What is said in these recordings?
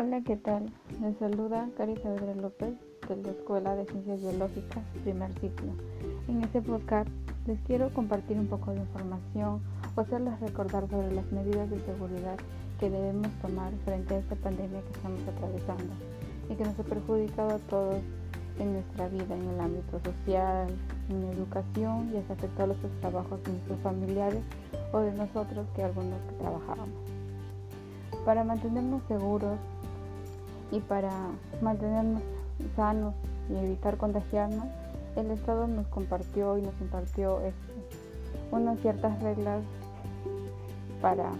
¿Qué tal? Les saluda Cari Saavedra López de la Escuela de Ciencias Biológicas, primer ciclo. En este podcast les quiero compartir un poco de información o hacerles recordar sobre las medidas de seguridad que debemos tomar frente a esta pandemia que estamos atravesando y que nos ha perjudicado a todos en nuestra vida, en el ámbito social, en educación y ha afectado los trabajos de nuestros familiares o de nosotros que algunos que trabajábamos. Para mantenernos seguros y para mantenernos sanos y evitar contagiarnos, el Estado nos compartió y nos impartió unas ciertas reglas para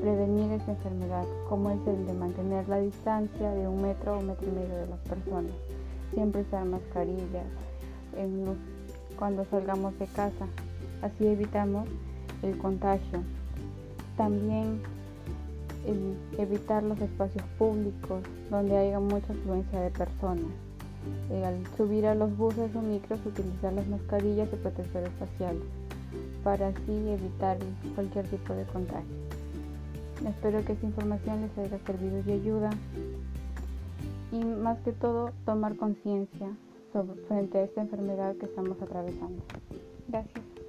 prevenir esta enfermedad, como es el de mantener la distancia de un metro o metro y medio de las personas, siempre usar mascarillas cuando salgamos de casa, así evitamos el contagio. También evitar los espacios públicos donde haya mucha afluencia de personas. Eh, al subir a los buses o micros utilizar las mascarillas y protectores faciales para así evitar cualquier tipo de contagio. Espero que esta información les haya servido de ayuda y más que todo tomar conciencia frente a esta enfermedad que estamos atravesando. Gracias.